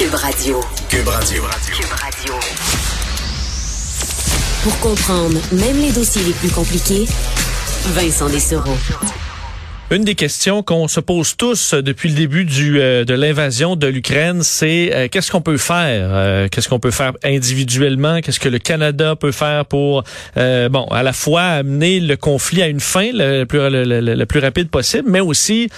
Cube Radio. Cube Radio. Cube Radio. Pour comprendre même les dossiers les plus compliqués, Vincent Dessereau. Une des questions qu'on se pose tous depuis le début du, euh, de l'invasion de l'Ukraine, c'est euh, qu'est-ce qu'on peut faire euh, Qu'est-ce qu'on peut faire individuellement Qu'est-ce que le Canada peut faire pour, bon, à la fois amener le conflit à une fin le plus, le, le plus rapide possible, mais aussi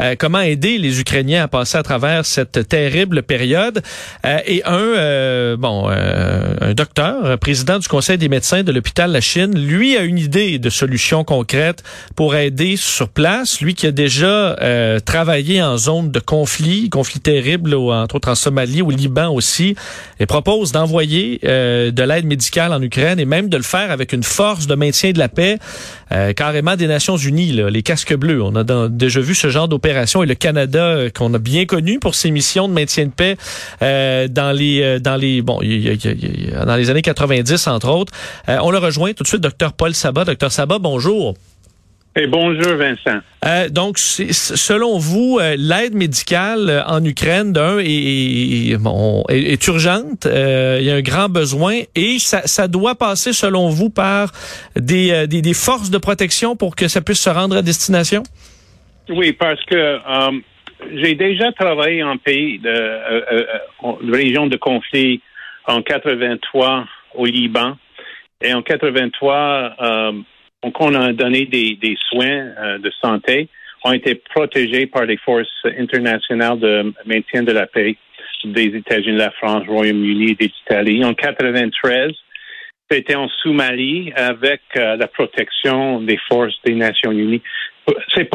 euh, comment aider les Ukrainiens à passer à travers cette terrible période? Euh, et un, euh, bon, un docteur, président du Conseil des médecins de l'hôpital La Chine, lui a une idée de solution concrète pour aider sur place. Lui qui a déjà travaillé en zone de conflit, conflit terrible, entre autres en Somalie, au Liban aussi, et propose d'envoyer de l'aide médicale en Ukraine et même de le faire avec une force de maintien de la paix, carrément des Nations Unies, là, les casques bleus. On a déjà vu ce genre d'opération et le Canada euh, qu'on a bien connu pour ses missions de maintien de paix euh, dans les euh, dans les bon dans les années 90 entre autres. on le rejoint tout de suite, docteur Paul Sabat. Docteur Sabat, bonjour. Et bonjour Vincent. donc, selon vous, l'aide médicale en Ukraine d'un est, est, urgente. il y a un grand besoin et ça, ça doit passer, selon vous, par des, des, des forces de protection pour que ça puisse se rendre à destination? Oui, parce que euh, j'ai déjà travaillé en pays de, euh, euh, région de conflit en 83 au Liban. Et en 83, euh, on a donné des, des soins de santé, ont été protégés par les forces internationales de maintien de la paix des États-Unis, la France, Royaume-Uni et l'Italie. En 93, c'était en Somalie avec la protection des forces des Nations Unies c'est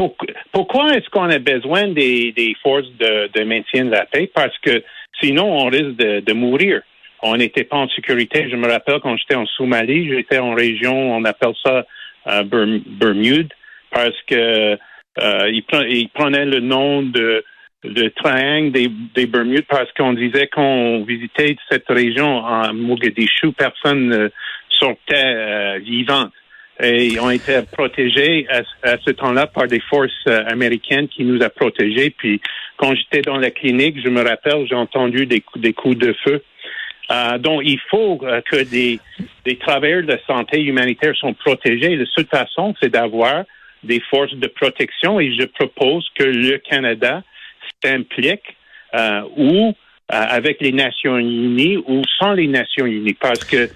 pourquoi est-ce qu'on a besoin des, forces de, maintien de la paix? Parce que sinon, on risque de, mourir. On n'était pas en sécurité. Je me rappelle quand j'étais en Somalie, j'étais en région, on appelle ça euh, Bermude, parce que euh, ils, prenaient le nom de, de triangle des, Bermudes parce qu'on disait qu'on visitait cette région en Mogadishu, personne ne sortait euh, vivant et ont été protégés à, ce temps-là par des forces euh, américaines qui nous a protégés. Puis quand j'étais dans la clinique, je me rappelle, j'ai entendu des, des coups de feu. Euh, donc, il faut euh, que des, des travailleurs de santé humanitaire sont protégés. La seule façon, c'est d'avoir des forces de protection et je propose que le Canada s'implique euh, ou avec les Nations Unies ou sans les Nations Unies parce que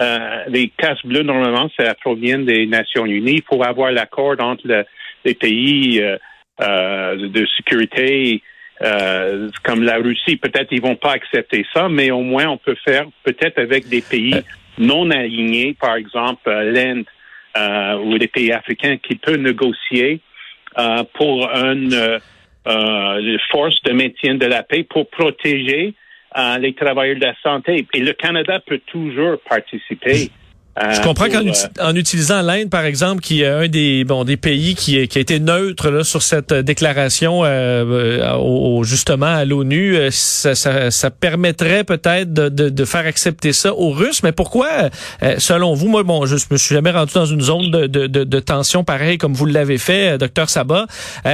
euh, les casques bleus, normalement, ça provient des Nations Unies. Il faut avoir l'accord entre les pays euh, euh, de sécurité comme la Russie. Peut-être ils vont pas accepter ça, mais au moins on peut faire peut-être avec des pays non alignés, par exemple l'Inde ou les pays africains, qui peuvent négocier pour une force de maintien de la paix pour protéger les travailleurs de la santé. Et le Canada peut toujours participer je euh, comprends qu'en euh, utilisant l'Inde, par exemple, qui est un des bon des pays qui, qui a été neutre là, sur cette déclaration euh, au, justement à l'ONU, ça, ça, ça, permettrait peut-être de, de, de, faire accepter ça aux Russes. Mais pourquoi, selon vous, moi, bon, je me suis jamais rendu dans une zone de, de, de tension pareille comme vous l'avez fait, docteur Sabat.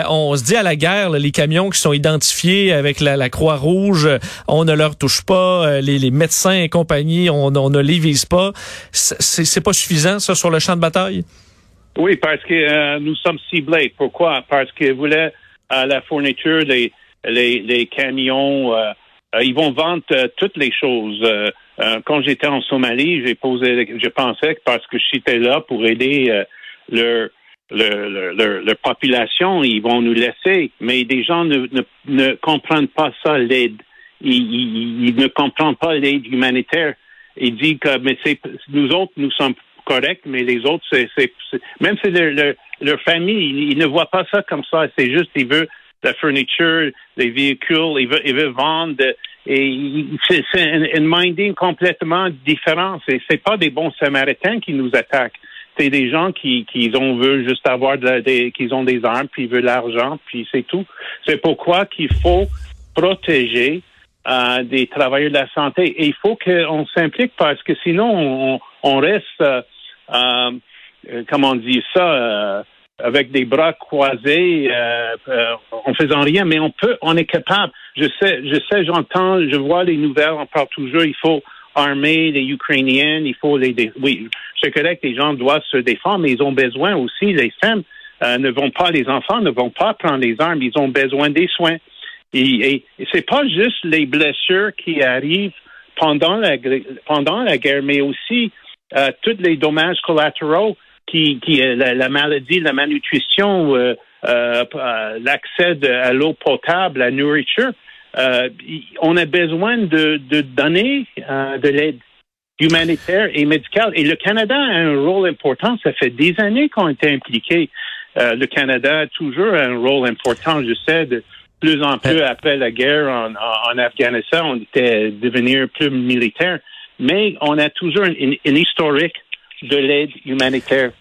on se dit à la guerre, les camions qui sont identifiés avec la, la Croix Rouge, on ne leur touche pas. Les, les médecins et compagnie, on, on ne les vise pas c'est pas suffisant, ça, sur le champ de bataille? Oui, parce que euh, nous sommes ciblés. Pourquoi? Parce qu'ils voulaient euh, la fourniture, les, les, camions, euh, ils vont vendre toutes les choses. quand j'étais en Somalie, j'ai posé, je pensais que parce que j'étais là pour aider leur, population, ils vont nous laisser. Mais des gens ne, comprennent pas ça, l'aide. ils, ne comprennent pas l'aide humanitaire il dit que mais c'est nous autres nous sommes corrects, mais les autres c'est même si leur, leur, famille ils, ne voient pas ça comme ça. C'est juste ils veulent la fourniture, les véhicules, ils veulent, ils veulent vendre et c'est une minding complètement différente. C'est c'est pas des bons Samaritains qui nous attaquent. C'est des gens qui, qui ont veulent juste avoir des, qu'ils ont des armes, puis ils veulent l'argent, puis c'est tout. C'est pourquoi qu'il faut protéger des travailleurs de la santé. Et il faut qu'on s'implique parce que sinon, on, reste, euh, euh, comment on dit ça, avec des bras croisés, euh, euh, en faisant rien, mais on peut, on est capable. Je sais, je sais, j'entends, je vois les nouvelles, on parle toujours, il faut armer les Ukrainiens, il faut les, oui, je connais que les gens doivent se défendre, mais ils ont besoin aussi, les femmes euh, ne vont pas, les enfants ne vont pas prendre les armes, ils ont besoin des soins. Et, et, c'est pas juste les blessures qui arrivent pendant la, pendant la guerre, mais aussi euh, tous les dommages collatéraux qui, qui la, la maladie, la malnutrition, euh, euh, euh l'accès à l'eau potable, la nourriture. Euh, on a besoin de, de donner de l'aide humanitaire et médicale. Et le Canada a un rôle important. Ça fait des années qu'on été impliqué. le Canada a toujours un rôle important, je sais, de, plus en plus après la guerre en, en, Afghanistan, on était devenir plus militaire, mais on a toujours une, historique de l'aide humanitaire.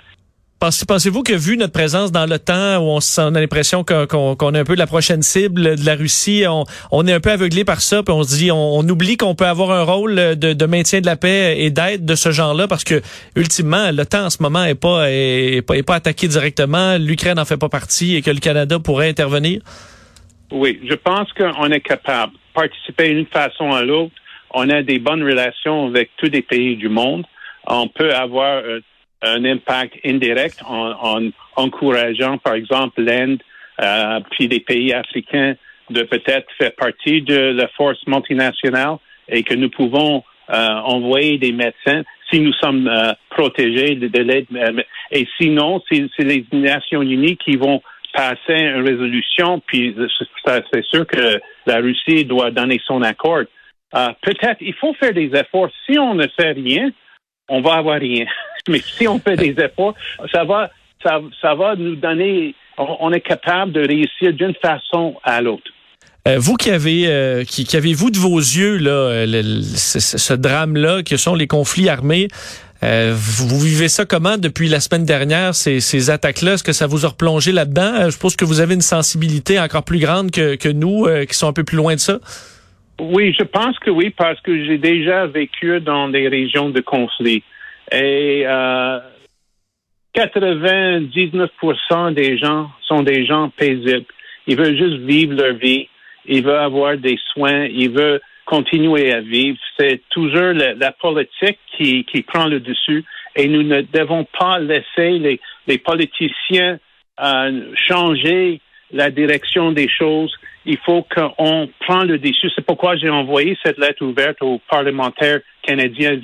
Pensez-vous que vu notre présence dans le temps où on, a l'impression qu'on est un peu la prochaine cible de la Russie, on, est un peu aveuglé par ça, puis on se dit, on, oublie qu'on peut avoir un rôle de, maintien de la paix et d'aide de ce genre-là, parce que ultimement, temps en ce moment est pas est pas, est pas attaqué directement, l'Ukraine n'en fait pas partie et que le Canada pourrait intervenir? Oui, je pense qu'on est capable de participer d'une façon à l'autre. On a des bonnes relations avec tous les pays du monde. On peut avoir euh, un impact indirect en, encourageant, par exemple, l'Inde, euh, puis des pays africains de peut-être faire partie de la force multinationale et que nous pouvons euh, envoyer des médecins si nous sommes protégés de, de l'aide. Et sinon, c'est les Nations Unies qui vont passer une résolution, puis c'est sûr que la Russie doit donner son accord. Euh, peut-être il faut faire des efforts. Si on ne fait rien, on va avoir rien. Mais si on fait des efforts, ça va, ça, va nous donner. On, est capable de réussir d'une façon à l'autre. Euh, vous qui avez, euh, qui, qui avez-vous de vos yeux là, ce, ce drame-là, que sont les conflits armés, euh, vous, vivez ça comment depuis la semaine dernière, ces, attaques-là? Est-ce que ça vous a replongé là-dedans? Euh, je pense que vous avez une sensibilité encore plus grande que, que nous, euh, qui sont un peu plus loin de ça. Oui, je pense que oui, parce que j'ai déjà vécu dans des régions de conflit. Et 99% des gens sont des gens paisibles. Ils veulent juste vivre leur vie. Ils veulent avoir des soins. Ils veulent continuer à vivre. C'est toujours la, politique qui, qui, prend le dessus et nous ne devons pas laisser les, les politiciens euh, changer la direction des choses. Il faut qu'on prenne le dessus. C'est pourquoi j'ai envoyé cette lettre ouverte aux parlementaires canadiens.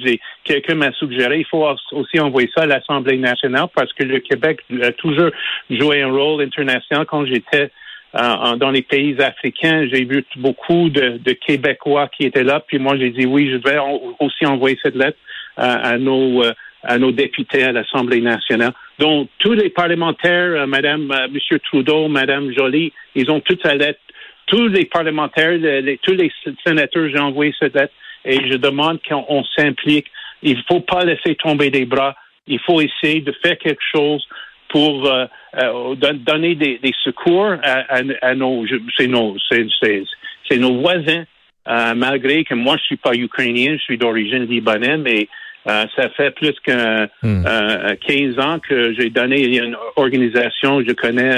Quelqu'un m'a suggéré, il faut aussi envoyer ça à l'Assemblée nationale parce que le Québec a toujours joué un rôle international quand j'étais euh, dans les pays africains, j'ai vu beaucoup de, Québécois qui étaient là. Puis moi, j'ai dit oui, je vais aussi envoyer cette lettre euh, à nos euh, à nos députés à l'Assemblée nationale. Donc tous les parlementaires, Madame, Monsieur Trudeau, Madame Joly, ils ont toute sa lettre. Tous les parlementaires, tous les sénateurs, j'ai envoyé cette lettre et je demande qu'on s'implique. Il ne faut pas laisser tomber des bras. Il faut essayer de faire quelque chose pour euh, euh, donner des, secours à, nos, c'est nos, c'est, nos voisins. Euh, malgré que moi je suis pas ukrainien, je suis d'origine libanaise, mais ça fait plus que 15 hmm. ans que j'ai donné une organisation, je connais,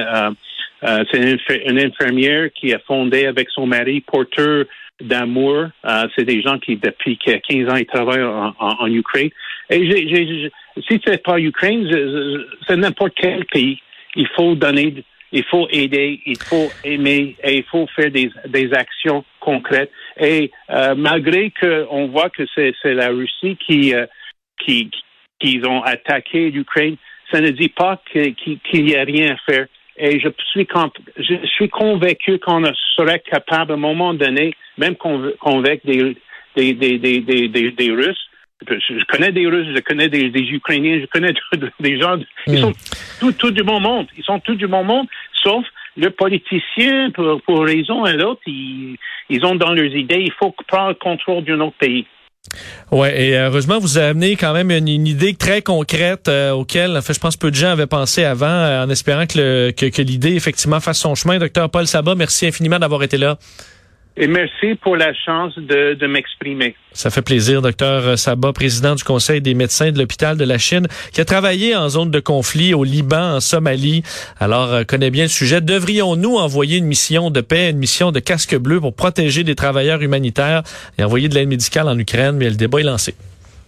c'est une, infirmière qui a fondé avec son mari porteur d'amour. c'est des gens qui, depuis 15 ans, ils travaillent en, Ukraine. Et j'ai, j'ai, si c'est pas Ukraine, c'est n'importe quel pays. Il faut donner, il faut aider, il faut aimer et il faut faire des, des actions concrètes. Et euh, malgré qu'on voit que c'est la Russie qui, euh, qui, qui ont attaqué l'Ukraine, ça ne dit pas qu'il n'y a rien à faire. Et je suis, je suis convaincu qu'on serait capable à un moment donné, même convaincre des, des, des, des, des Russes, je, connais des Russes, je connais des, Ukrainiens, je connais des gens. Ils sont hmm. tout, du bon monde. Ils sont tout du bon monde, sauf le politicien, pour, pour raison et l'autre, ils, ils ont dans leurs idées, il faut prendre le contrôle d'un autre pays. Ouais, et heureusement, vous avez amené quand même une, idée très concrète euh, auquel, en fait, je pense peu de gens avaient pensé avant, euh, en espérant que, que, que l'idée effectivement fasse son chemin. Docteur Paul Sabat, merci infiniment d'avoir été là. Et merci pour la chance de, de m'exprimer. Ça fait plaisir, docteur Sabat, président du Conseil des médecins de l'hôpital de la Chine, qui a travaillé en zone de conflit au Liban, en Somalie. Alors, euh, connaît bien le sujet. Devrions-nous envoyer une mission de paix, une mission de casque bleu pour protéger des travailleurs humanitaires et envoyer de l'aide médicale en Ukraine? Mais le débat est lancé.